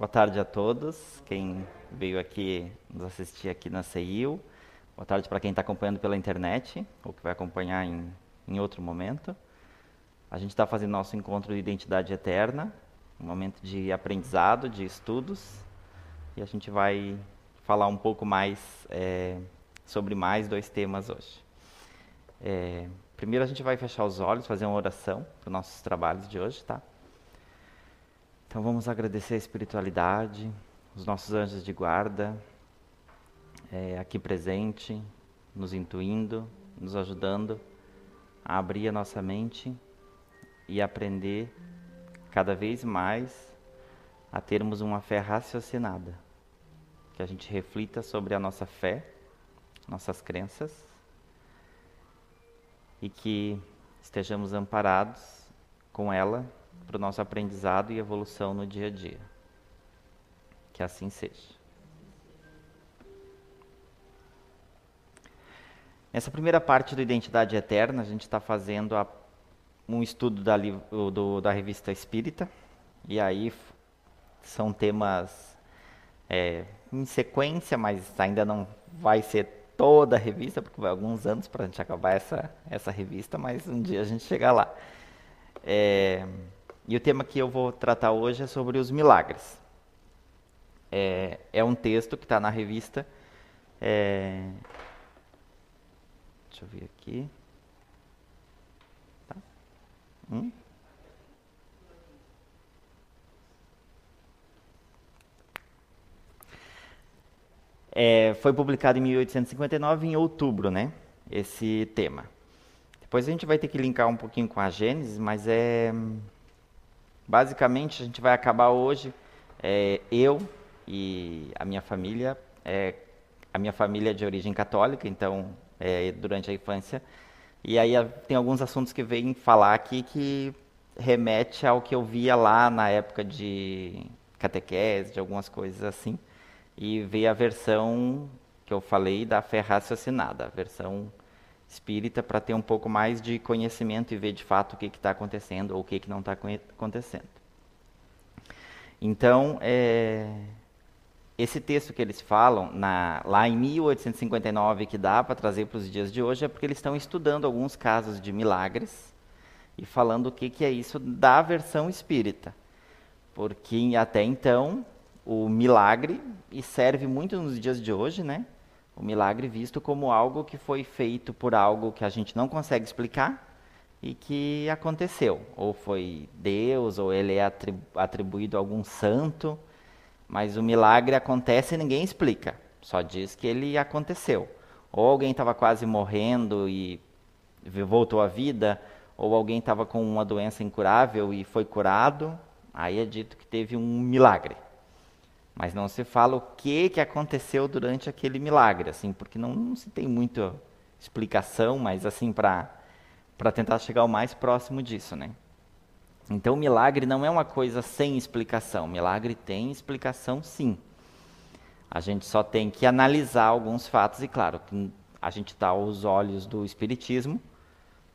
Boa tarde a todos, quem veio aqui nos assistir aqui na CEIU. Boa tarde para quem está acompanhando pela internet ou que vai acompanhar em, em outro momento. A gente está fazendo nosso encontro de identidade eterna, um momento de aprendizado, de estudos, e a gente vai falar um pouco mais é, sobre mais dois temas hoje. É, primeiro a gente vai fechar os olhos, fazer uma oração para os nossos trabalhos de hoje, tá? Então vamos agradecer a espiritualidade, os nossos anjos de guarda, é, aqui presente, nos intuindo, nos ajudando a abrir a nossa mente e aprender cada vez mais a termos uma fé raciocinada, que a gente reflita sobre a nossa fé, nossas crenças e que estejamos amparados com ela para o nosso aprendizado e evolução no dia a dia. Que assim seja. Nessa primeira parte do Identidade Eterna, a gente está fazendo a, um estudo da, do, da revista Espírita, e aí são temas é, em sequência, mas ainda não vai ser toda a revista, porque vai alguns anos para a gente acabar essa, essa revista, mas um dia a gente chega lá. É, e o tema que eu vou tratar hoje é sobre os milagres. É, é um texto que está na revista. É, deixa eu ver aqui. Tá. Hum? É, foi publicado em 1859, em outubro, né? Esse tema. Depois a gente vai ter que linkar um pouquinho com a Gênesis, mas é Basicamente, a gente vai acabar hoje, é, eu e a minha família, é, a minha família é de origem católica, então, é, durante a infância, e aí tem alguns assuntos que vêm falar aqui que remete ao que eu via lá na época de catequese, de algumas coisas assim, e veio a versão que eu falei da fé raciocinada, a versão espírita para ter um pouco mais de conhecimento e ver de fato o que está acontecendo ou o que, que não está acontecendo. Então, é, esse texto que eles falam, na, lá em 1859, que dá para trazer para os dias de hoje, é porque eles estão estudando alguns casos de milagres e falando o que, que é isso da versão espírita. Porque até então, o milagre, e serve muito nos dias de hoje, né? O milagre visto como algo que foi feito por algo que a gente não consegue explicar e que aconteceu. Ou foi Deus, ou ele é atribuído a algum santo, mas o milagre acontece e ninguém explica, só diz que ele aconteceu. Ou alguém estava quase morrendo e voltou à vida, ou alguém estava com uma doença incurável e foi curado, aí é dito que teve um milagre. Mas não se fala o que, que aconteceu durante aquele milagre, assim, porque não, não se tem muita explicação, mas assim, para tentar chegar o mais próximo disso, né? Então, milagre não é uma coisa sem explicação. Milagre tem explicação, sim. A gente só tem que analisar alguns fatos, e claro, a gente está aos olhos do Espiritismo,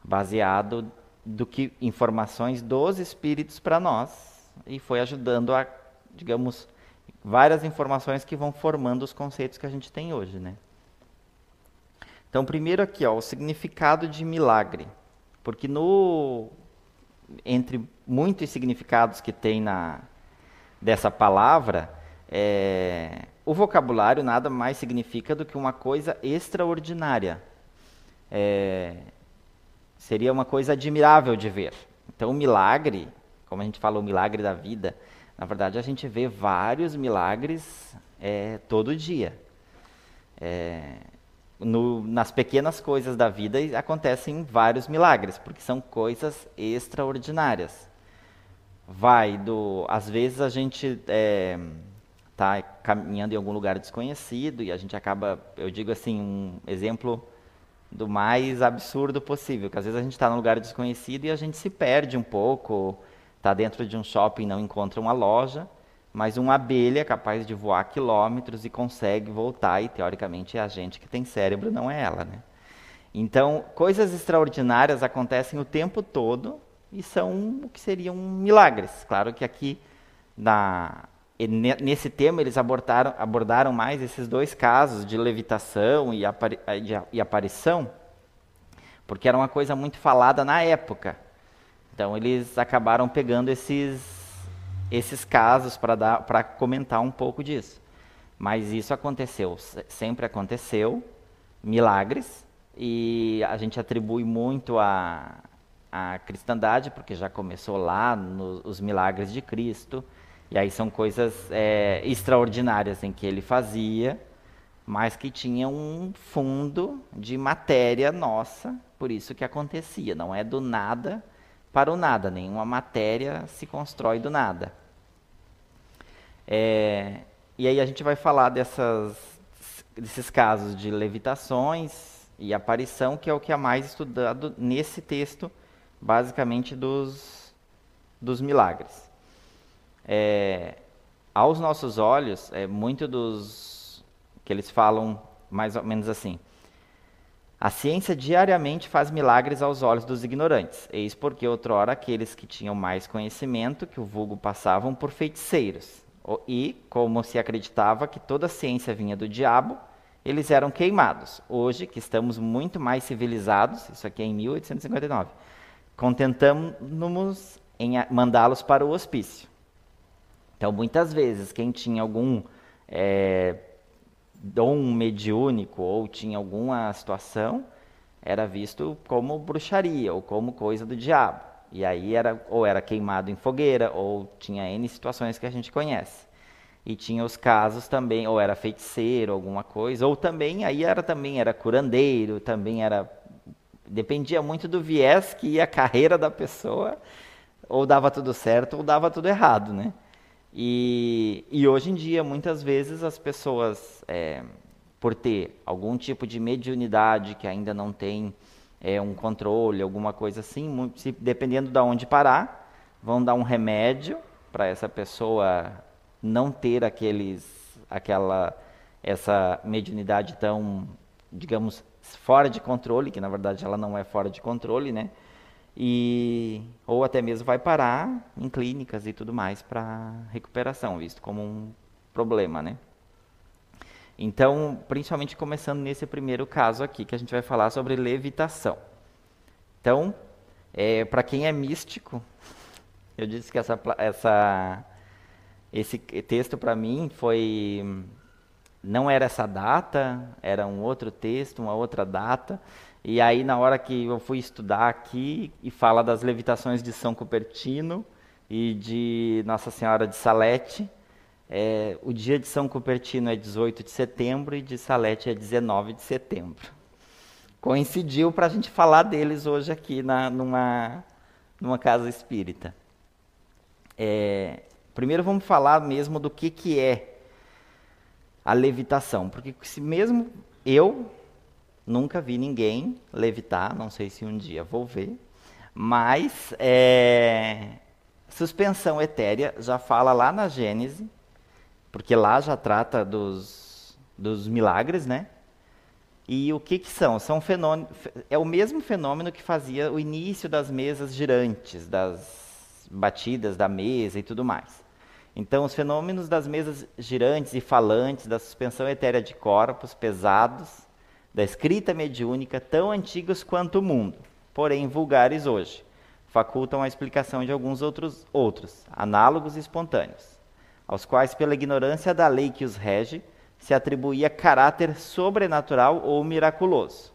baseado do que informações dos Espíritos para nós, e foi ajudando a, digamos, várias informações que vão formando os conceitos que a gente tem hoje, né? Então, primeiro aqui, ó, o significado de milagre, porque no entre muitos significados que tem na dessa palavra, é, o vocabulário nada mais significa do que uma coisa extraordinária. É, seria uma coisa admirável de ver. Então, o milagre, como a gente fala, o milagre da vida, na verdade, a gente vê vários milagres é, todo dia. É, no, nas pequenas coisas da vida acontecem vários milagres, porque são coisas extraordinárias. Vai do. Às vezes a gente está é, caminhando em algum lugar desconhecido e a gente acaba. Eu digo assim, um exemplo do mais absurdo possível, que às vezes a gente está num lugar desconhecido e a gente se perde um pouco está dentro de um shopping e não encontra uma loja, mas uma abelha é capaz de voar quilômetros e consegue voltar, e teoricamente é a gente que tem cérebro, não é ela. Né? Então, coisas extraordinárias acontecem o tempo todo e são o que seriam milagres. Claro que aqui, na, nesse tema eles abordaram, abordaram mais esses dois casos de levitação e, apari, de, e aparição, porque era uma coisa muito falada na época. Então eles acabaram pegando esses, esses casos para comentar um pouco disso. Mas isso aconteceu, sempre aconteceu, milagres, e a gente atribui muito a, a cristandade, porque já começou lá nos milagres de Cristo, e aí são coisas é, extraordinárias em que ele fazia, mas que tinham um fundo de matéria nossa, por isso que acontecia. Não é do nada para o nada, nenhuma matéria se constrói do nada. É, e aí a gente vai falar dessas, desses casos de levitações e aparição, que é o que é mais estudado nesse texto basicamente dos, dos milagres. É, aos nossos olhos, é, muito dos que eles falam mais ou menos assim. A ciência diariamente faz milagres aos olhos dos ignorantes. Eis porque outrora aqueles que tinham mais conhecimento, que o vulgo passavam por feiticeiros. E, como se acreditava que toda a ciência vinha do diabo, eles eram queimados. Hoje, que estamos muito mais civilizados, isso aqui é em 1859, contentamos-nos em mandá-los para o hospício. Então, muitas vezes, quem tinha algum é, dom mediúnico ou tinha alguma situação, era visto como bruxaria ou como coisa do diabo. E aí era ou era queimado em fogueira ou tinha N situações que a gente conhece. E tinha os casos também, ou era feiticeiro, alguma coisa, ou também aí era também era curandeiro, também era Dependia muito do viés que ia a carreira da pessoa, ou dava tudo certo ou dava tudo errado, né? E, e hoje em dia, muitas vezes, as pessoas, é, por ter algum tipo de mediunidade que ainda não tem é, um controle, alguma coisa assim, se, dependendo de onde parar, vão dar um remédio para essa pessoa não ter aqueles, aquela, essa mediunidade tão, digamos, fora de controle, que na verdade ela não é fora de controle, né? E, ou até mesmo vai parar em clínicas e tudo mais para recuperação, visto como um problema, né? Então, principalmente começando nesse primeiro caso aqui, que a gente vai falar sobre levitação. Então, é, para quem é místico, eu disse que essa, essa, esse texto para mim foi não era essa data, era um outro texto, uma outra data. E aí, na hora que eu fui estudar aqui, e fala das levitações de São Cupertino e de Nossa Senhora de Salete, é, o dia de São Cupertino é 18 de setembro e de Salete é 19 de setembro. Coincidiu para a gente falar deles hoje aqui na, numa, numa casa espírita. É, primeiro vamos falar mesmo do que, que é a levitação. Porque se mesmo eu nunca vi ninguém levitar, não sei se um dia vou ver, mas é, suspensão etérea já fala lá na Gênese, porque lá já trata dos, dos milagres, né? E o que, que são? São é o mesmo fenômeno que fazia o início das mesas girantes, das batidas da mesa e tudo mais. Então, os fenômenos das mesas girantes e falantes, da suspensão etérea de corpos pesados, da escrita mediúnica, tão antigos quanto o mundo, porém vulgares hoje, facultam a explicação de alguns outros, outros análogos e espontâneos, aos quais, pela ignorância da lei que os rege, se atribuía caráter sobrenatural ou miraculoso.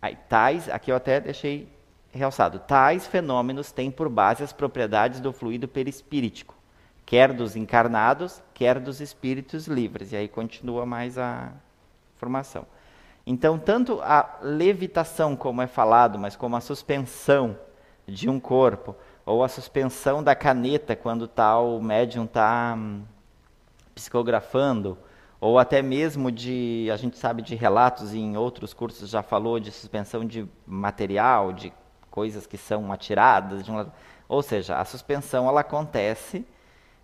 Aí, tais, aqui eu até deixei realçado, tais fenômenos têm por base as propriedades do fluido perispíritico, quer dos encarnados, quer dos espíritos livres. E aí continua mais a formação. Então, tanto a levitação, como é falado, mas como a suspensão de um corpo, ou a suspensão da caneta quando tal médium está hum, psicografando, ou até mesmo de, a gente sabe de relatos e em outros cursos já falou de suspensão de material, de coisas que são atiradas, um, ou seja, a suspensão ela acontece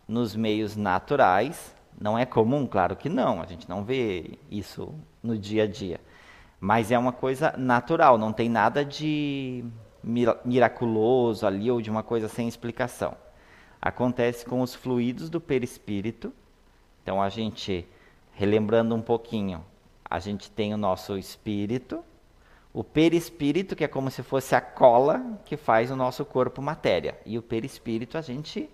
nos meios naturais. Não é comum, claro que não, a gente não vê isso no dia a dia. Mas é uma coisa natural, não tem nada de miraculoso ali ou de uma coisa sem explicação. acontece com os fluidos do perispírito. Então a gente, relembrando um pouquinho, a gente tem o nosso espírito, o perispírito, que é como se fosse a cola que faz o nosso corpo matéria. E o perispírito a gente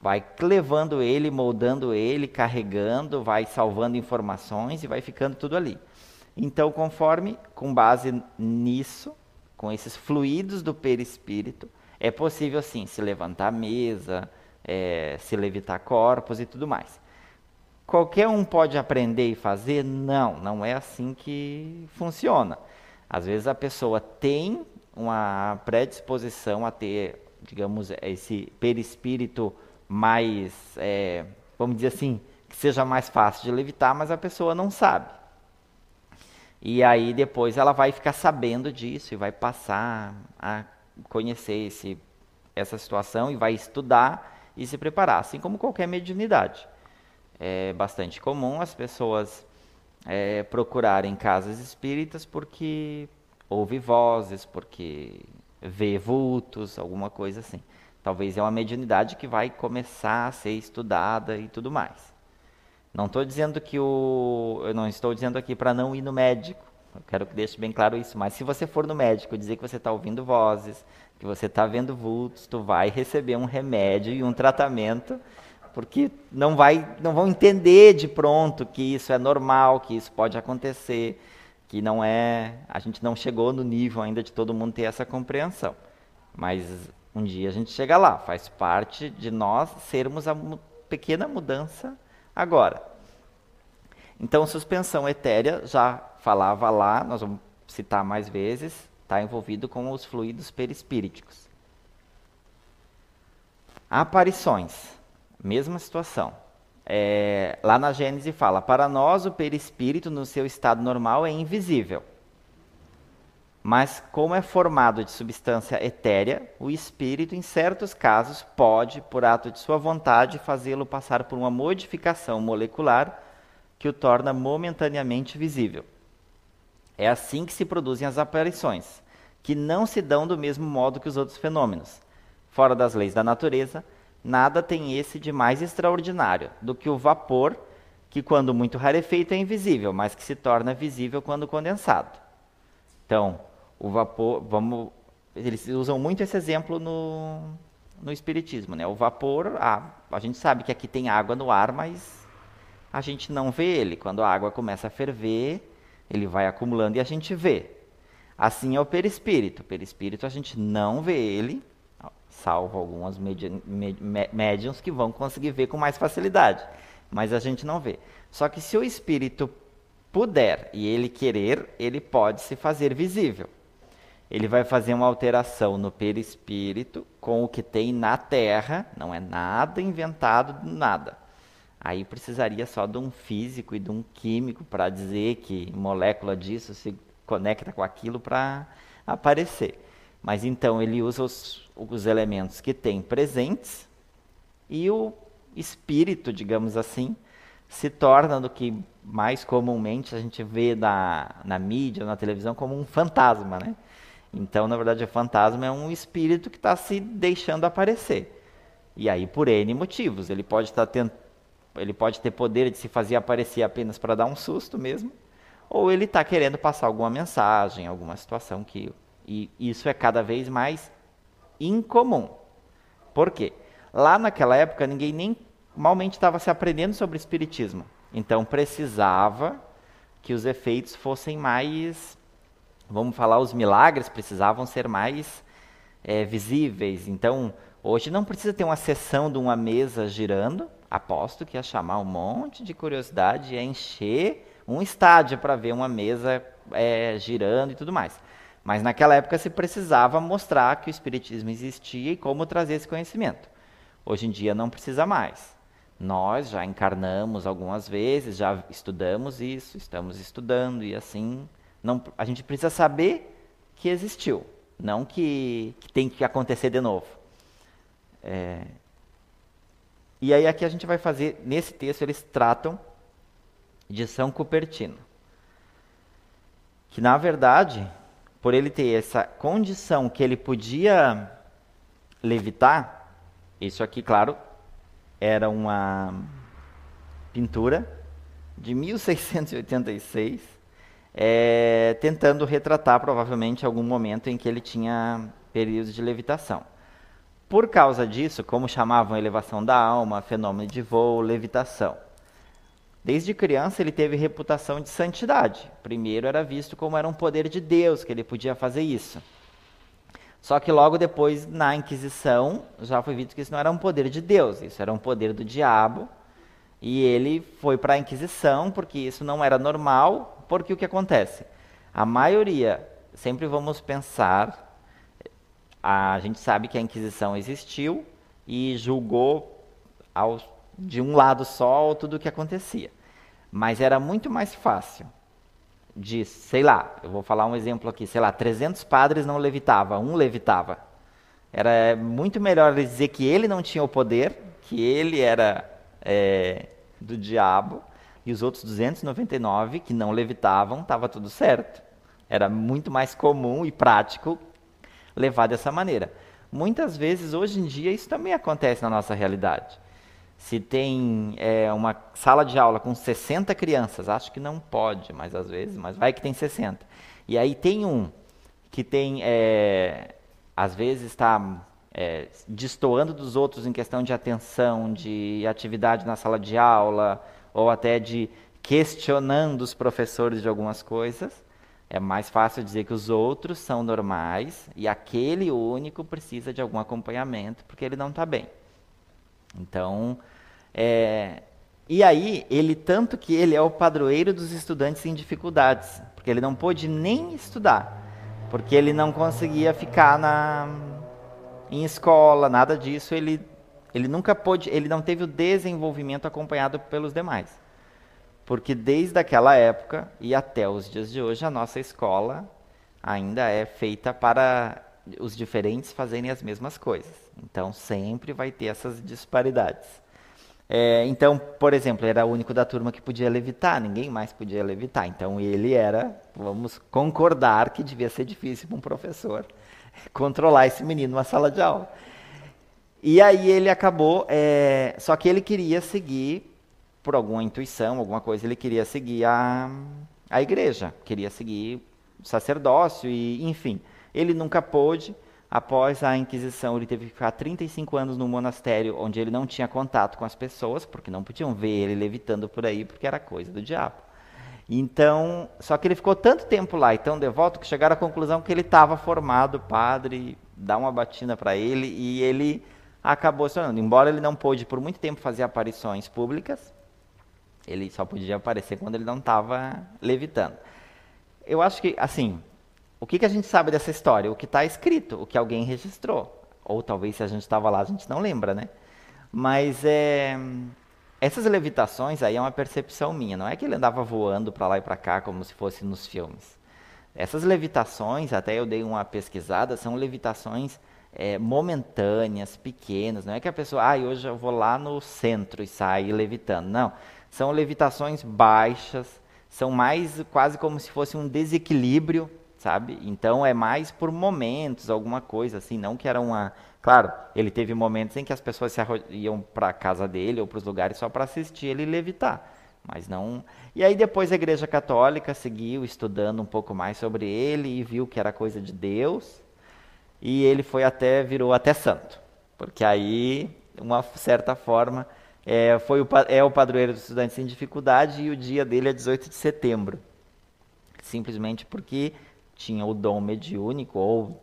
vai levando ele, moldando ele, carregando, vai salvando informações e vai ficando tudo ali. Então, conforme, com base nisso, com esses fluidos do perispírito, é possível sim se levantar a mesa, é, se levitar corpos e tudo mais. Qualquer um pode aprender e fazer? Não, não é assim que funciona. Às vezes a pessoa tem uma predisposição a ter, digamos, esse perispírito mais, é, vamos dizer assim, que seja mais fácil de levitar, mas a pessoa não sabe. E aí depois ela vai ficar sabendo disso e vai passar a conhecer esse, essa situação e vai estudar e se preparar, assim como qualquer mediunidade. É bastante comum as pessoas é, procurarem casas espíritas porque ouve vozes, porque vê vultos, alguma coisa assim. Talvez é uma mediunidade que vai começar a ser estudada e tudo mais. Não estou dizendo que o, eu não estou dizendo aqui para não ir no médico. Eu quero que deixe bem claro isso. Mas se você for no médico dizer que você está ouvindo vozes, que você está vendo vultos, tu vai receber um remédio e um tratamento, porque não vai, não vão entender de pronto que isso é normal, que isso pode acontecer, que não é, a gente não chegou no nível ainda de todo mundo ter essa compreensão. Mas um dia a gente chega lá, faz parte de nós sermos a pequena mudança agora. Então, suspensão etérea, já falava lá, nós vamos citar mais vezes, está envolvido com os fluidos perispíriticos. Aparições, mesma situação. É, lá na Gênese fala: para nós o perispírito no seu estado normal é invisível. Mas, como é formado de substância etérea, o espírito, em certos casos, pode, por ato de sua vontade, fazê-lo passar por uma modificação molecular que o torna momentaneamente visível. É assim que se produzem as aparições, que não se dão do mesmo modo que os outros fenômenos. Fora das leis da natureza, nada tem esse de mais extraordinário do que o vapor, que, quando muito rarefeito, é invisível, mas que se torna visível quando condensado. Então, o vapor, vamos, eles usam muito esse exemplo no, no espiritismo, né? O vapor, ah, a gente sabe que aqui tem água no ar, mas a gente não vê ele. Quando a água começa a ferver, ele vai acumulando e a gente vê. Assim é o perispírito. O perispírito a gente não vê ele, salvo algumas médiums que vão conseguir ver com mais facilidade, mas a gente não vê. Só que se o espírito puder e ele querer, ele pode se fazer visível ele vai fazer uma alteração no perispírito com o que tem na Terra, não é nada inventado, nada. Aí precisaria só de um físico e de um químico para dizer que molécula disso se conecta com aquilo para aparecer. Mas então ele usa os, os elementos que tem presentes e o espírito, digamos assim, se torna do que mais comumente a gente vê na, na mídia, na televisão, como um fantasma, né? Então, na verdade, o fantasma é um espírito que está se deixando aparecer. E aí, por N motivos. Ele pode, tá tent... ele pode ter poder de se fazer aparecer apenas para dar um susto mesmo, ou ele está querendo passar alguma mensagem, alguma situação que. E isso é cada vez mais incomum. Por quê? Lá naquela época, ninguém nem malmente estava se aprendendo sobre espiritismo. Então, precisava que os efeitos fossem mais vamos falar, os milagres precisavam ser mais é, visíveis. Então, hoje não precisa ter uma sessão de uma mesa girando. Aposto que ia chamar um monte de curiosidade, ia encher um estádio para ver uma mesa é, girando e tudo mais. Mas naquela época se precisava mostrar que o Espiritismo existia e como trazer esse conhecimento. Hoje em dia não precisa mais. Nós já encarnamos algumas vezes, já estudamos isso, estamos estudando e assim não, a gente precisa saber que existiu, não que, que tem que acontecer de novo. É, e aí aqui a gente vai fazer, nesse texto eles tratam de São Cupertino. Que na verdade, por ele ter essa condição que ele podia levitar, Isso aqui, claro, era uma pintura de 1686, é, tentando retratar provavelmente algum momento em que ele tinha períodos de levitação. Por causa disso, como chamavam elevação da alma, fenômeno de voo, levitação. Desde criança ele teve reputação de santidade. Primeiro era visto como era um poder de Deus que ele podia fazer isso. Só que logo depois, na Inquisição, já foi visto que isso não era um poder de Deus, isso era um poder do diabo. E ele foi para a Inquisição porque isso não era normal, porque o que acontece? A maioria, sempre vamos pensar a gente sabe que a Inquisição existiu e julgou ao, de um lado só tudo o que acontecia. Mas era muito mais fácil de, sei lá, eu vou falar um exemplo aqui, sei lá, 300 padres não levitava, um levitava. Era muito melhor dizer que ele não tinha o poder, que ele era é, do diabo, e os outros 299 que não levitavam, estava tudo certo. Era muito mais comum e prático levar dessa maneira. Muitas vezes, hoje em dia, isso também acontece na nossa realidade. Se tem é, uma sala de aula com 60 crianças, acho que não pode, mas às vezes, mas vai que tem 60. E aí tem um que tem, é, às vezes está é, destoando dos outros em questão de atenção, de atividade na sala de aula, ou até de questionando os professores de algumas coisas. É mais fácil dizer que os outros são normais e aquele único precisa de algum acompanhamento porque ele não está bem. Então, é, e aí, ele, tanto que ele é o padroeiro dos estudantes em dificuldades, porque ele não pôde nem estudar, porque ele não conseguia ficar na, em escola, nada disso, ele, ele nunca pôde, ele não teve o desenvolvimento acompanhado pelos demais. Porque desde aquela época e até os dias de hoje, a nossa escola ainda é feita para os diferentes fazerem as mesmas coisas. Então, sempre vai ter essas disparidades. É, então, por exemplo, era o único da turma que podia levitar, ninguém mais podia levitar. Então, ele era, vamos concordar que devia ser difícil para um professor controlar esse menino numa sala de aula. E aí ele acabou, é, só que ele queria seguir por alguma intuição, alguma coisa, ele queria seguir a, a igreja, queria seguir o sacerdócio, e enfim. Ele nunca pôde. Após a Inquisição, ele teve que ficar 35 anos no monastério, onde ele não tinha contato com as pessoas, porque não podiam ver ele levitando por aí, porque era coisa do diabo. Então, só que ele ficou tanto tempo lá e tão devoto que chegaram à conclusão que ele estava formado padre, dá uma batina para ele e ele acabou se tornando. Embora ele não pôde por muito tempo fazer aparições públicas, ele só podia aparecer quando ele não estava levitando. Eu acho que, assim, o que, que a gente sabe dessa história? O que está escrito, o que alguém registrou. Ou talvez se a gente estava lá, a gente não lembra, né? Mas é, essas levitações aí é uma percepção minha. Não é que ele andava voando para lá e para cá como se fosse nos filmes. Essas levitações, até eu dei uma pesquisada, são levitações é, momentâneas, pequenas. Não é que a pessoa, ah, hoje eu vou lá no centro e sair levitando. Não. São levitações baixas, são mais quase como se fosse um desequilíbrio, sabe? Então é mais por momentos, alguma coisa assim, não que era uma. Claro, ele teve momentos em que as pessoas iam para a casa dele ou para os lugares só para assistir ele levitar, mas não. E aí depois a Igreja Católica seguiu estudando um pouco mais sobre ele e viu que era coisa de Deus e ele foi até virou até santo, porque aí uma certa forma é, foi o, é o padroeiro dos estudantes em dificuldade e o dia dele é 18 de setembro. Simplesmente porque tinha o dom mediúnico, ou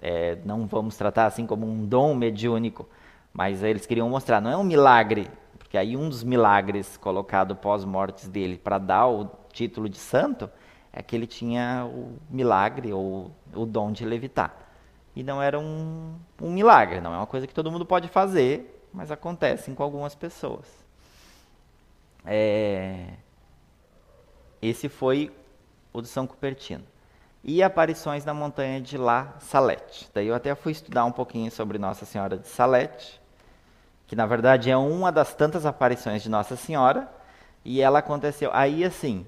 é, não vamos tratar assim como um dom mediúnico, mas eles queriam mostrar, não é um milagre, porque aí um dos milagres colocado pós-mortes dele para dar o título de santo é que ele tinha o milagre ou o dom de levitar. E não era um, um milagre, não é uma coisa que todo mundo pode fazer, mas acontecem com algumas pessoas. É... Esse foi o de São Cupertino. E aparições na montanha de La Salete. Daí eu até fui estudar um pouquinho sobre Nossa Senhora de Salete, que na verdade é uma das tantas aparições de Nossa Senhora, e ela aconteceu. Aí assim,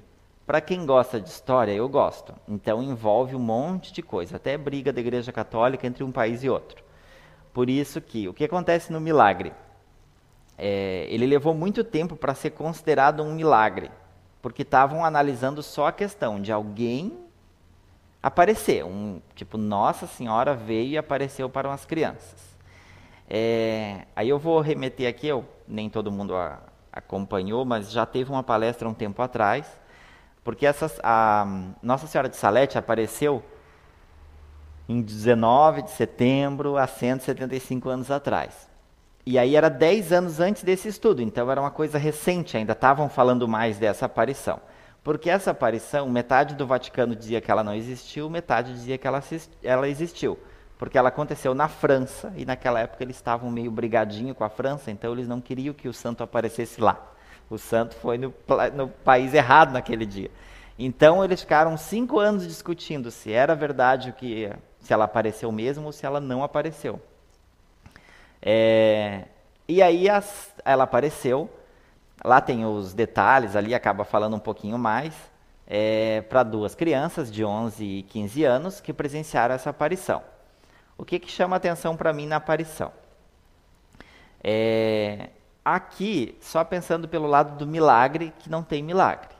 para quem gosta de história, eu gosto. Então envolve um monte de coisa, até briga da Igreja Católica entre um país e outro. Por isso que o que acontece no milagre? É, ele levou muito tempo para ser considerado um milagre, porque estavam analisando só a questão de alguém aparecer, um tipo Nossa Senhora veio e apareceu para umas crianças. É, aí eu vou remeter aqui, eu, nem todo mundo a, acompanhou, mas já teve uma palestra um tempo atrás, porque essas, a Nossa Senhora de Salete apareceu em 19 de setembro, há 175 anos atrás. E aí era 10 anos antes desse estudo, então era uma coisa recente, ainda estavam falando mais dessa aparição. Porque essa aparição, metade do Vaticano dizia que ela não existiu, metade dizia que ela, ela existiu. Porque ela aconteceu na França, e naquela época eles estavam meio brigadinho com a França, então eles não queriam que o santo aparecesse lá. O santo foi no, no país errado naquele dia. Então eles ficaram cinco anos discutindo se era verdade o que se ela apareceu mesmo ou se ela não apareceu. É, e aí as, ela apareceu, lá tem os detalhes, ali acaba falando um pouquinho mais, é, para duas crianças de 11 e 15 anos que presenciaram essa aparição. O que, que chama atenção para mim na aparição? É, aqui, só pensando pelo lado do milagre, que não tem milagre.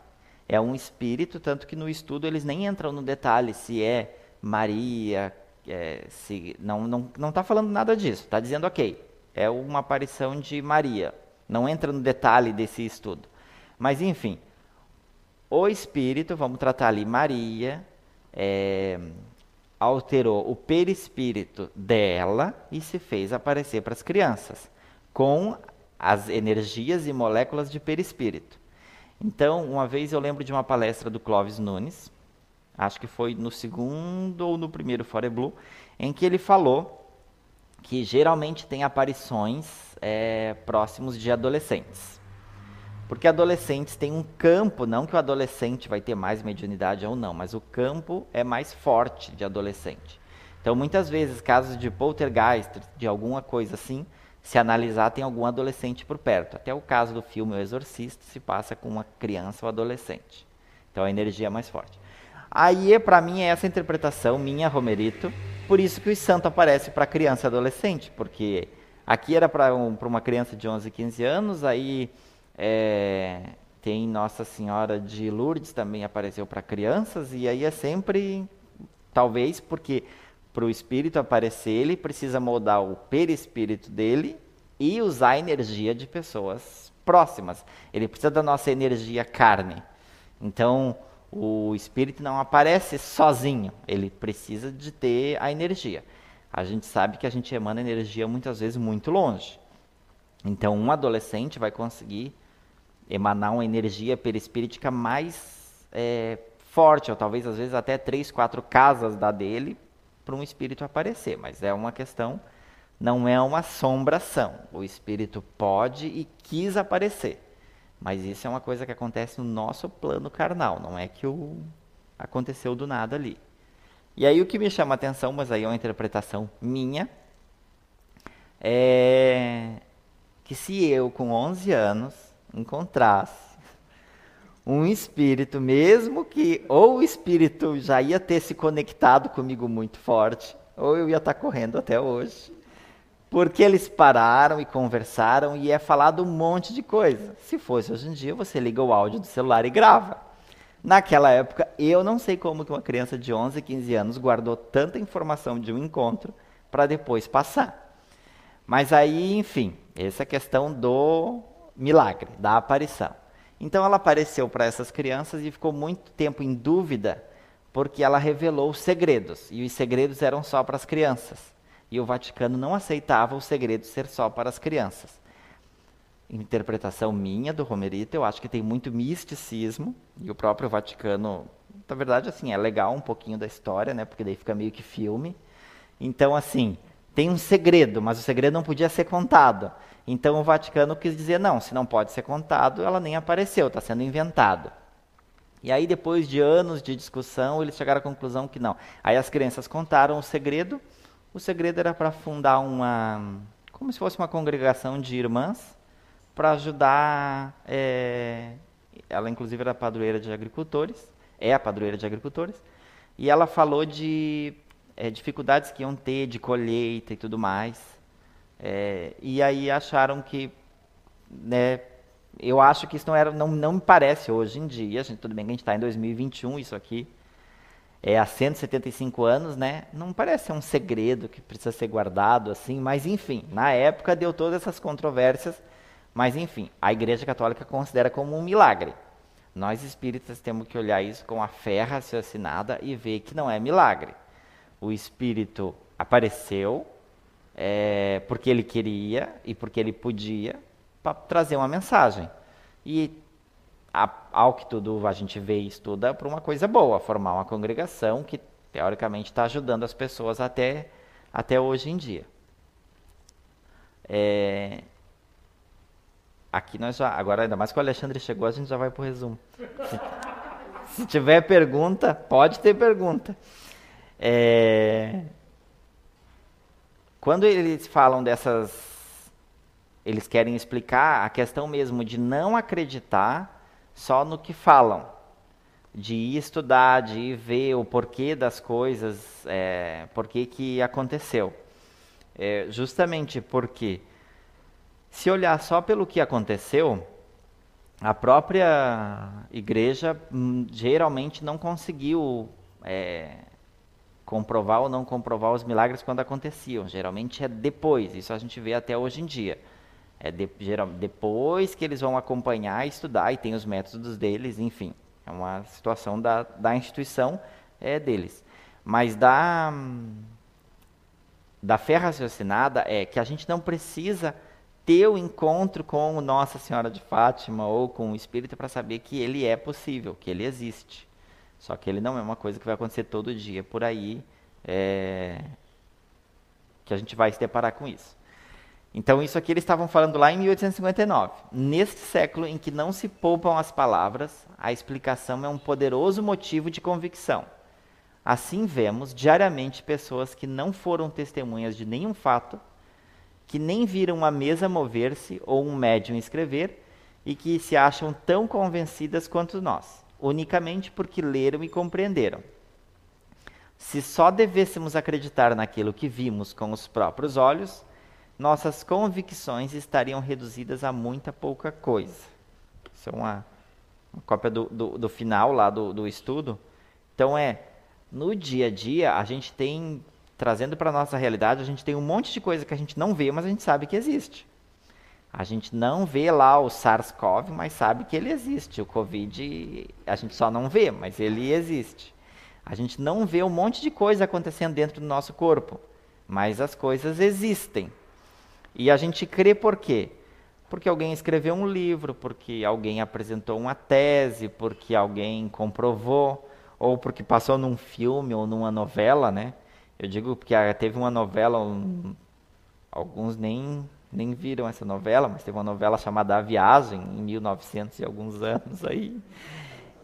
É um espírito, tanto que no estudo eles nem entram no detalhe se é Maria, é, se, não está não, não tá falando nada disso. Está dizendo, ok, é uma aparição de Maria. Não entra no detalhe desse estudo. Mas, enfim, o espírito, vamos tratar ali Maria, é, alterou o perispírito dela e se fez aparecer para as crianças, com as energias e moléculas de perispírito. Então, uma vez eu lembro de uma palestra do Clóvis Nunes, acho que foi no segundo ou no primeiro Fore Blue, em que ele falou que geralmente tem aparições é, próximos de adolescentes. Porque adolescentes têm um campo, não que o adolescente vai ter mais mediunidade ou não, mas o campo é mais forte de adolescente. Então, muitas vezes, casos de poltergeist, de alguma coisa assim, se analisar, tem algum adolescente por perto. Até o caso do filme O Exorcista se passa com uma criança ou adolescente. Então, a energia é mais forte. Aí, para mim, é essa interpretação minha, Romerito. Por isso que o santo aparece para criança e adolescente, porque aqui era para um, uma criança de 11, 15 anos, aí é, tem Nossa Senhora de Lourdes também apareceu para crianças, e aí é sempre, talvez, porque para o espírito aparecer, ele precisa moldar o perispírito dele e usar a energia de pessoas próximas. Ele precisa da nossa energia carne. Então, o espírito não aparece sozinho, ele precisa de ter a energia. A gente sabe que a gente emana energia muitas vezes muito longe. Então, um adolescente vai conseguir emanar uma energia perispíritica mais é, forte, ou talvez às vezes até três, quatro casas da dele, para um espírito aparecer. Mas é uma questão, não é uma assombração. O espírito pode e quis aparecer. Mas isso é uma coisa que acontece no nosso plano carnal, não é que o aconteceu do nada ali. E aí o que me chama a atenção, mas aí é uma interpretação minha, é que se eu com 11 anos encontrasse um espírito, mesmo que ou o espírito já ia ter se conectado comigo muito forte, ou eu ia estar correndo até hoje, porque eles pararam e conversaram e é falado um monte de coisa. Se fosse hoje em dia, você liga o áudio do celular e grava. Naquela época, eu não sei como que uma criança de 11, 15 anos guardou tanta informação de um encontro para depois passar. Mas aí, enfim, essa é a questão do milagre, da aparição. Então ela apareceu para essas crianças e ficou muito tempo em dúvida, porque ela revelou os segredos, e os segredos eram só para as crianças e o Vaticano não aceitava o segredo ser só para as crianças. Interpretação minha do Romerito, eu acho que tem muito misticismo e o próprio Vaticano, na verdade, assim, é legal um pouquinho da história, né? Porque daí fica meio que filme. Então, assim, tem um segredo, mas o segredo não podia ser contado. Então o Vaticano quis dizer não, se não pode ser contado, ela nem apareceu, está sendo inventado. E aí, depois de anos de discussão, eles chegaram à conclusão que não. Aí as crianças contaram o segredo o segredo era para fundar uma, como se fosse uma congregação de irmãs, para ajudar. É, ela, inclusive, era padroeira de agricultores, é a padroeira de agricultores, e ela falou de é, dificuldades que iam ter de colheita e tudo mais. É, e aí acharam que, né, eu acho que isso não era, não, não me parece hoje em dia, gente, tudo bem que a gente está em 2021, isso aqui é há 175 anos, né? Não parece um segredo que precisa ser guardado assim, mas enfim, na época deu todas essas controvérsias, mas enfim, a Igreja Católica considera como um milagre. Nós espíritas temos que olhar isso com a fé raciocinada e ver que não é milagre. O espírito apareceu é, porque ele queria e porque ele podia para trazer uma mensagem. E a, ao que tudo a gente vê e estuda para uma coisa boa, formar uma congregação que teoricamente está ajudando as pessoas até, até hoje em dia. É, aqui nós já, agora ainda mais que o Alexandre chegou, a gente já vai para o resumo. Se, se, tiver pergunta, pode ter pergunta. É, quando eles falam dessas, eles querem explicar a questão mesmo de não acreditar só no que falam, de ir estudar, de ir ver o porquê das coisas, é, porquê que aconteceu. É, justamente porque, se olhar só pelo que aconteceu, a própria igreja hum, geralmente não conseguiu é, comprovar ou não comprovar os milagres quando aconteciam. Geralmente é depois, isso a gente vê até hoje em dia. É de, geral, depois que eles vão acompanhar, estudar, e tem os métodos deles, enfim. É uma situação da, da instituição é deles. Mas da, da fé raciocinada é que a gente não precisa ter o encontro com Nossa Senhora de Fátima ou com o Espírito para saber que ele é possível, que ele existe. Só que ele não é uma coisa que vai acontecer todo dia por aí, é, que a gente vai se deparar com isso. Então, isso aqui eles estavam falando lá em 1859. Neste século em que não se poupam as palavras, a explicação é um poderoso motivo de convicção. Assim, vemos diariamente pessoas que não foram testemunhas de nenhum fato, que nem viram uma mesa mover-se ou um médium escrever e que se acham tão convencidas quanto nós, unicamente porque leram e compreenderam. Se só devêssemos acreditar naquilo que vimos com os próprios olhos, nossas convicções estariam reduzidas a muita pouca coisa. Isso é uma, uma cópia do, do, do, final lá do, do estudo. Então é, no dia a dia, a gente tem, trazendo para a nossa realidade, a gente tem um monte de coisa que a gente não vê, mas a gente sabe que existe. A gente não vê lá o SARS-CoV, mas sabe que ele existe. O Covid, a gente só não vê, mas ele existe. A gente não vê um monte de coisa acontecendo dentro do nosso corpo, mas as coisas existem. E a gente crê por quê? Porque alguém escreveu um livro, porque alguém apresentou uma tese, porque alguém comprovou, ou porque passou num filme ou numa novela, né? Eu digo porque teve uma novela, um, alguns nem, nem viram essa novela, mas teve uma novela chamada A Viagem, em 1900 e alguns anos aí.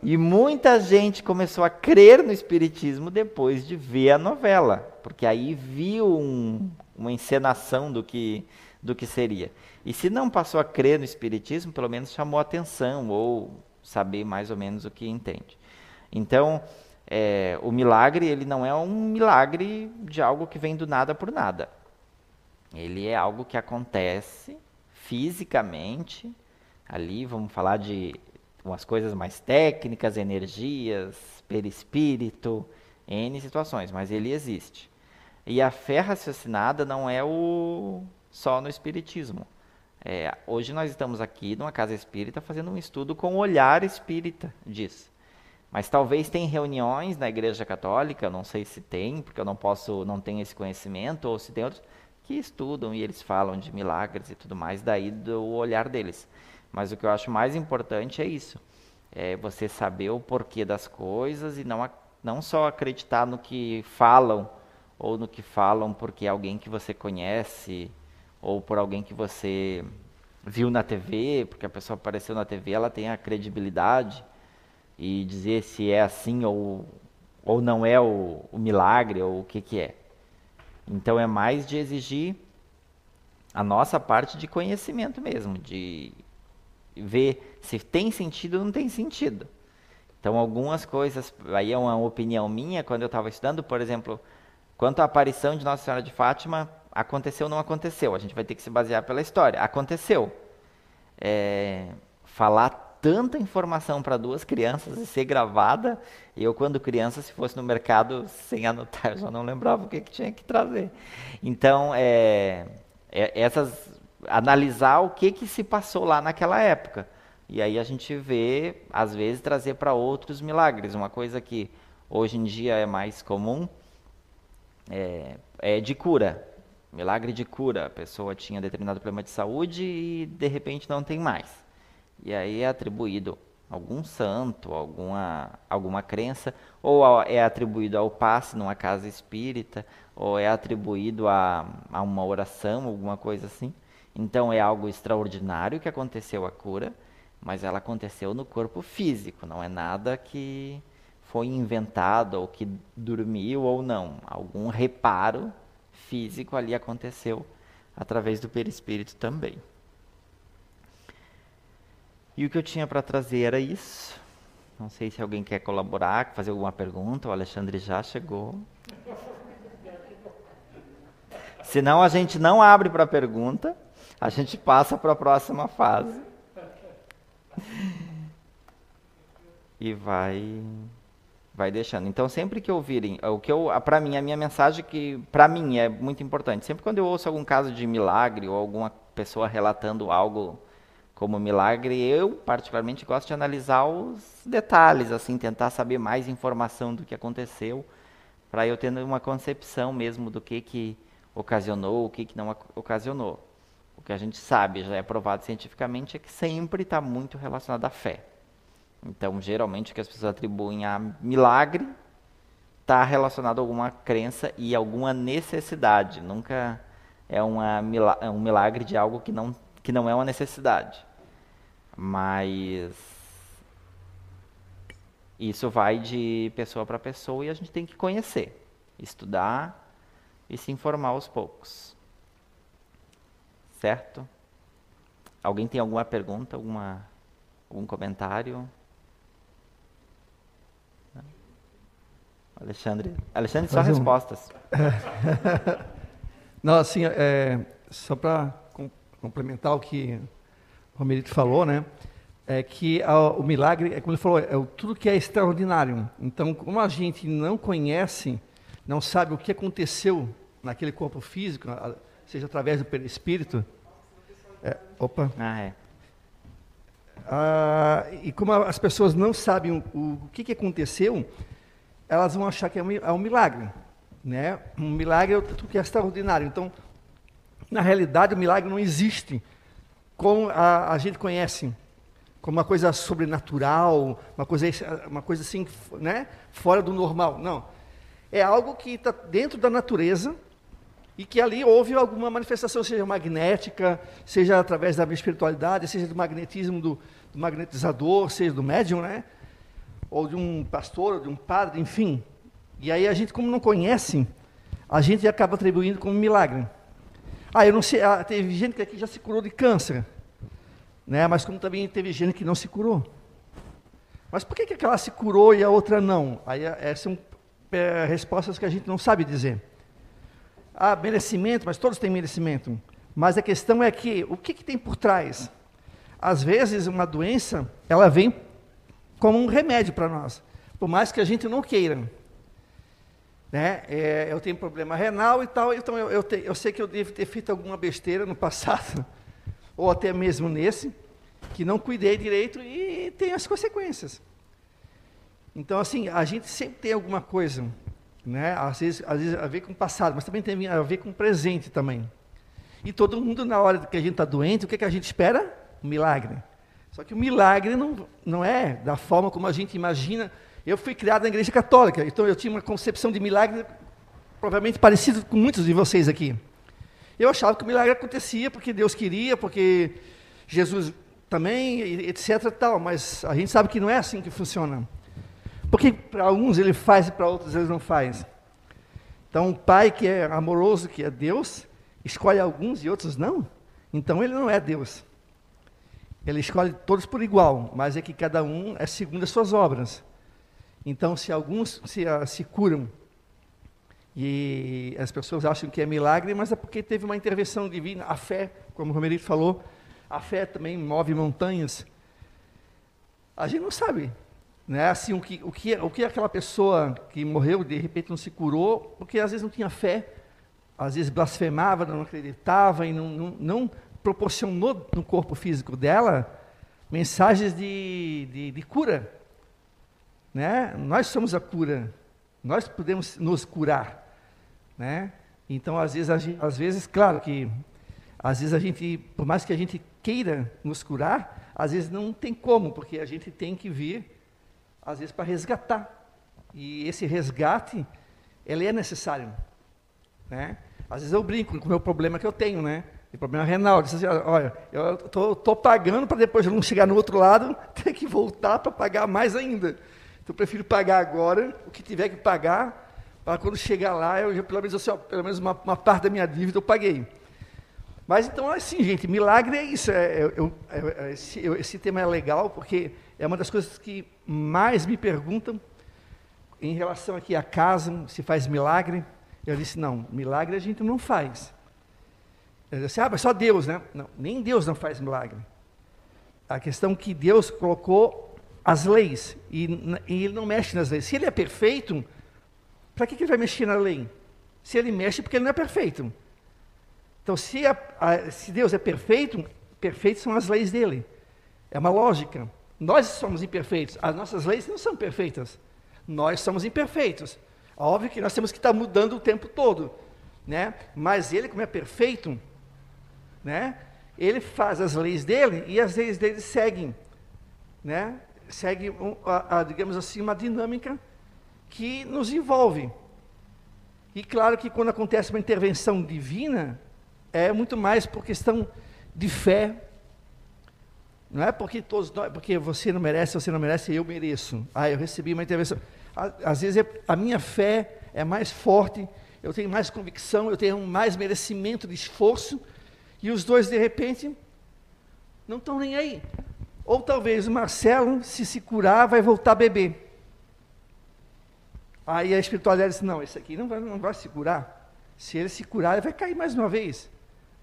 E muita gente começou a crer no Espiritismo depois de ver a novela, porque aí viu um, uma encenação do que do que seria. E se não passou a crer no Espiritismo, pelo menos chamou atenção ou saber mais ou menos o que entende. Então, é, o milagre ele não é um milagre de algo que vem do nada por nada. Ele é algo que acontece fisicamente. Ali vamos falar de umas coisas mais técnicas, energias, perispírito, N situações, mas ele existe. E a fé raciocinada não é o, só no Espiritismo. É, hoje nós estamos aqui numa casa espírita fazendo um estudo com o olhar espírita disso. Mas talvez tem reuniões na Igreja Católica, não sei se tem, porque eu não posso, não tenho esse conhecimento, ou se tem outros que estudam e eles falam de milagres e tudo mais, daí do olhar deles. Mas o que eu acho mais importante é isso, é você saber o porquê das coisas e não, não só acreditar no que falam ou no que falam porque é alguém que você conhece ou por alguém que você viu na TV, porque a pessoa apareceu na TV, ela tem a credibilidade e dizer se é assim ou, ou não é o, o milagre ou o que, que é. Então é mais de exigir a nossa parte de conhecimento mesmo, de ver se tem sentido ou não tem sentido. Então algumas coisas, aí é uma opinião minha, quando eu estava estudando, por exemplo, quanto à aparição de Nossa Senhora de Fátima, aconteceu ou não aconteceu. A gente vai ter que se basear pela história. Aconteceu. É, falar tanta informação para duas crianças e ser gravada. Eu, quando criança, se fosse no mercado sem anotar, eu já não lembrava o que, que tinha que trazer. Então, é, é, essas, analisar o que, que se passou lá naquela época. E aí a gente vê, às vezes, trazer para outros milagres. Uma coisa que hoje em dia é mais comum é, é de cura. Milagre de cura. A pessoa tinha determinado problema de saúde e de repente não tem mais. E aí é atribuído algum santo, alguma, alguma crença, ou é atribuído ao passe numa casa espírita, ou é atribuído a, a uma oração, alguma coisa assim. Então é algo extraordinário que aconteceu a cura, mas ela aconteceu no corpo físico, não é nada que foi inventado ou que dormiu ou não. Algum reparo físico ali aconteceu através do perispírito também. E o que eu tinha para trazer era isso. Não sei se alguém quer colaborar, fazer alguma pergunta. O Alexandre já chegou. Senão a gente não abre para pergunta, a gente passa para a próxima fase. E vai vai deixando. Então, sempre que ouvirem, o que eu, para mim, a minha mensagem que para mim é muito importante. Sempre quando eu ouço algum caso de milagre ou alguma pessoa relatando algo como milagre, eu particularmente gosto de analisar os detalhes, assim, tentar saber mais informação do que aconteceu, para eu ter uma concepção mesmo do que que ocasionou, o que que não ocasionou. O que a gente sabe, já é provado cientificamente, é que sempre está muito relacionado à fé. Então, geralmente, o que as pessoas atribuem a milagre está relacionado a alguma crença e alguma necessidade. Nunca é uma, é um milagre de algo que não, que não é uma necessidade. Mas isso vai de pessoa para pessoa e a gente tem que conhecer, estudar e se informar aos poucos. Certo? Alguém tem alguma pergunta, alguma, algum comentário? Alexandre, Alexandre, só respostas. Não, assim, é, só para complementar o que o Romerito falou, né? É que a, o milagre, é como ele falou, é tudo que é extraordinário. Então, como a gente não conhece, não sabe o que aconteceu naquele corpo físico, seja através do perispírito. É, opa. Ah, é. Ah, e como as pessoas não sabem o, o que, que aconteceu, elas vão achar que é um, é um milagre. Né? Um milagre é tudo que é extraordinário. Então, na realidade, o milagre não existe como a, a gente conhece, como uma coisa sobrenatural, uma coisa, uma coisa assim, né? fora do normal. Não. É algo que está dentro da natureza e que ali houve alguma manifestação, seja magnética, seja através da espiritualidade, seja do magnetismo do, do magnetizador, seja do médium, né? ou de um pastor, ou de um padre, enfim. E aí a gente, como não conhece, a gente acaba atribuindo como milagre. Ah, eu não sei, ah, teve gente que aqui já se curou de câncer, né? mas como também teve gente que não se curou. Mas por que, que aquela se curou e a outra não? Aí essas são é, respostas que a gente não sabe dizer. Ah, merecimento, mas todos têm merecimento. Mas a questão é que, o que, que tem por trás? Às vezes, uma doença, ela vem como um remédio para nós, por mais que a gente não queira. Né? É, eu tenho problema renal e tal, então eu, eu, te, eu sei que eu devo ter feito alguma besteira no passado, ou até mesmo nesse, que não cuidei direito e tem as consequências. Então, assim, a gente sempre tem alguma coisa, né? às, vezes, às vezes a ver com o passado, mas também tem a ver com o presente também. E todo mundo, na hora que a gente está doente, o que, que a gente espera? Um milagre. Só que o milagre não, não é da forma como a gente imagina. Eu fui criado na igreja católica, então eu tinha uma concepção de milagre provavelmente parecida com muitos de vocês aqui. Eu achava que o milagre acontecia porque Deus queria, porque Jesus também, etc. Tal, mas a gente sabe que não é assim que funciona. Porque para alguns ele faz e para outros ele não faz. Então, o pai que é amoroso, que é Deus, escolhe alguns e outros não. Então, ele não é Deus. Ele escolhe todos por igual, mas é que cada um é segundo as suas obras. Então, se alguns se, uh, se curam E as pessoas acham que é milagre, mas é porque teve uma intervenção divina. A fé, como o Romerito falou, a fé também move montanhas. A gente não sabe, né? Assim, o que, o que, o que aquela pessoa que morreu de repente não se curou, porque às vezes não tinha fé, às vezes blasfemava, não acreditava e não, não, não proporcionou no corpo físico dela mensagens de, de, de cura. Né? Nós somos a cura, nós podemos nos curar. Né? Então, às vezes, gente, às vezes, claro que, às vezes a gente, por mais que a gente queira nos curar, às vezes não tem como, porque a gente tem que vir, às vezes, para resgatar. E esse resgate, ele é necessário. Né? Às vezes eu brinco com o meu problema que eu tenho, né? Tem problema renal. Disse assim, olha, eu estou pagando para depois não chegar no outro lado, ter que voltar para pagar mais ainda. Então eu prefiro pagar agora o que tiver que pagar, para quando chegar lá, eu já, pelo menos, assim, ó, pelo menos uma, uma, parte da minha dívida eu paguei. Mas então, assim, gente, milagre é isso. É, eu, é, esse, eu, esse tema é legal, porque é uma das coisas que mais me perguntam em relação aqui a casa, se faz milagre. Eu disse, não, milagre a gente não faz. Eu disse, ah, mas só Deus, né? Não, nem Deus não faz milagre. A questão é que Deus colocou as leis e, e, Ele não mexe nas leis. Se Ele é perfeito, para que, que Ele vai mexer na lei? Se Ele mexe, porque Ele não é perfeito. Então, se, a, a, se Deus é perfeito, perfeitas são as leis dele. É uma lógica. Nós somos imperfeitos. As nossas leis não são perfeitas. Nós somos imperfeitos. Óbvio que nós temos que estar mudando o tempo todo, né? Mas Ele, como é perfeito, né? Ele faz as leis dele e as leis dele seguem, né? Segue, um, a, a, digamos assim, uma dinâmica que nos envolve. E claro que quando acontece uma intervenção divina, é muito mais por questão de fé. Não é porque todos nós, porque você não merece, você não merece, eu mereço. Ah, eu recebi uma intervenção. Às vezes é, a minha fé é mais forte, eu tenho mais convicção, eu tenho mais merecimento de esforço e os dois, de repente, não estão nem aí. Ou talvez o Marcelo, se se curar, vai voltar a beber. Aí a espiritualidade disse, não, esse aqui não vai, não vai se curar. Se ele se curar, ele vai cair mais uma vez.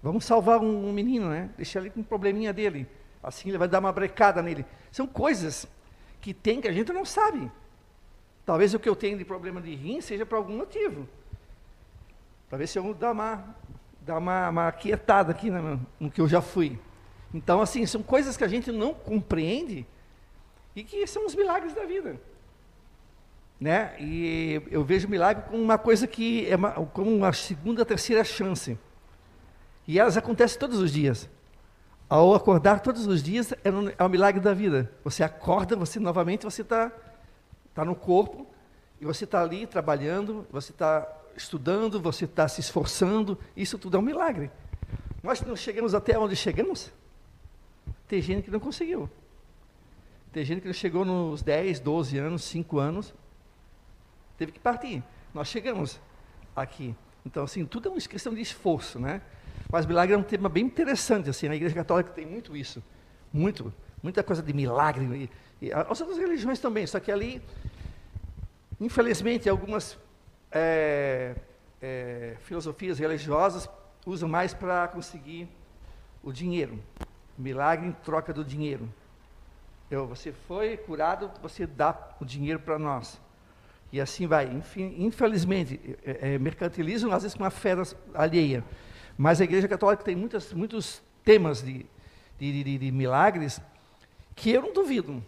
Vamos salvar um, um menino, né? Deixar ele com um probleminha dele. Assim ele vai dar uma brecada nele. São coisas que tem que a gente não sabe. Talvez o que eu tenho de problema de rim seja por algum motivo. Talvez se eu dar uma dar uma, uma quietada aqui no, no que eu já fui. Então, assim, são coisas que a gente não compreende e que são os milagres da vida. Né? E eu vejo milagre como uma coisa que é uma, como uma segunda, terceira chance. E elas acontecem todos os dias. Ao acordar todos os dias é um, é um milagre da vida. Você acorda, você novamente você está tá no corpo e você está ali trabalhando, você está estudando, você está se esforçando, isso tudo é um milagre. Nós não chegamos até onde chegamos, tem gente que não conseguiu. Tem gente que chegou nos 10, 12 anos, 5 anos, teve que partir. Nós chegamos aqui. Então, assim, tudo é uma questão de esforço, né? Mas milagre é um tema bem interessante, assim, na Igreja Católica tem muito isso, muito, muita coisa de milagre, e, e as outras religiões também, só que ali, infelizmente, algumas é, é, filosofias religiosas usam mais para conseguir o dinheiro. Milagre em troca do dinheiro. Eu, você foi curado, você dá o dinheiro para nós. E assim vai. Enfim, infelizmente, é, é, mercantilizam às vezes com a fé alheia. Mas a Igreja Católica tem muitas, muitos temas de, de, de, de milagres que eu não duvido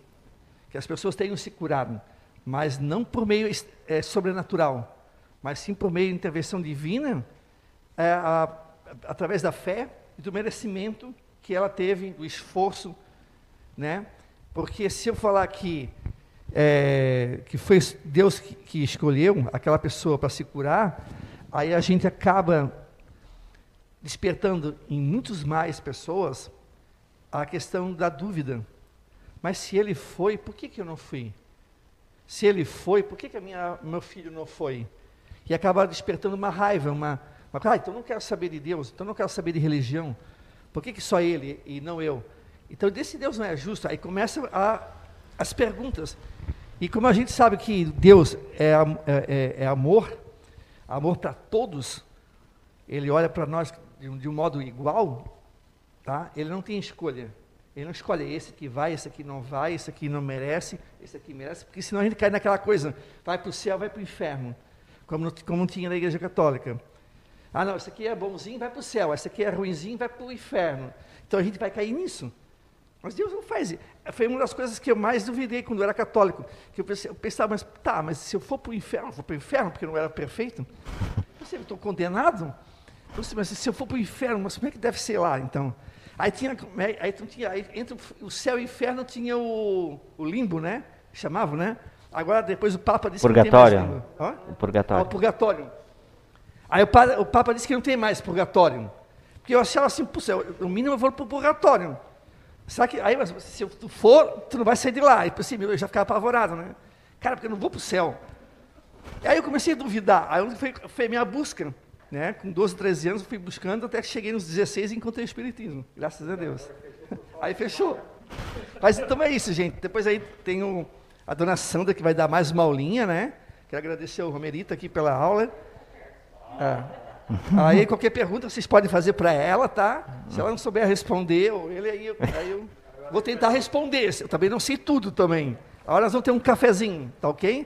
que as pessoas tenham se curado, mas não por meio é, sobrenatural mas sim por meio de intervenção divina, é, a, através da fé e do merecimento que ela teve, do esforço, né? Porque se eu falar que é, que foi Deus que, que escolheu aquela pessoa para se curar, aí a gente acaba despertando em muitas mais pessoas a questão da dúvida. Mas se ele foi, por que, que eu não fui? Se ele foi, por que, que a minha, meu filho não foi? e acaba despertando uma raiva, uma, uma ah, então não quero saber de Deus, então não quero saber de religião. Por que, que só ele e não eu? Então, desse Deus não é justo, aí começam as perguntas. E como a gente sabe que Deus é, é, é, é amor, amor para todos, ele olha para nós de um, de um, modo igual, tá? ele não tem escolha. Ele não escolhe esse que vai, esse aqui não vai, esse aqui não merece, esse aqui merece, porque senão a gente cai naquela coisa, vai para o céu, vai para o inferno, como, como tinha na igreja católica. Ah, não, esse aqui é bonzinho, vai para o céu, esse aqui é ruimzinho, vai para o inferno. Então a gente vai cair nisso. Mas Deus não faz isso. Foi uma das coisas que eu mais duvidei quando eu era católico. Que eu, pensei, eu pensava, mas tá, mas se eu for para o inferno, vou para o inferno porque eu não era perfeito? Eu estou condenado? Mas se eu for para o inferno, mas como é que deve ser lá, então? Aí tinha, aí, tinha aí, entre o céu e o inferno tinha o, o limbo, né? Chamavam, né? Agora depois o Papa disse purgatório. que tem mais limbo. Purgatório. Ah, o purgatório. Aí o, o, Papa disse que não tem mais purgatório. Porque eu achava assim, puxa, no mínimo eu vou para o purgatório. Será que, aí, se tu for, tu não vai sair de lá. E assim, eu já ficava apavorado, né? Cara, porque eu não vou para o céu. E aí eu comecei a duvidar. Aí foi, foi minha busca. Né? Com 12, 13 anos, eu fui buscando até que cheguei nos 16 e encontrei o Espiritismo. Graças a Deus. Aí fechou. Mas então é isso, gente. Depois aí tem o, a dona Sandra, que vai dar mais uma aulinha, né? Quero agradecer ao Romerito aqui pela aula. É. Aí qualquer pergunta vocês podem fazer para ela, tá? Se ela não souber responder, ou ele aí, aí eu vou tentar responder. Eu também não sei tudo também. Agora nós vamos ter um cafezinho, tá ok?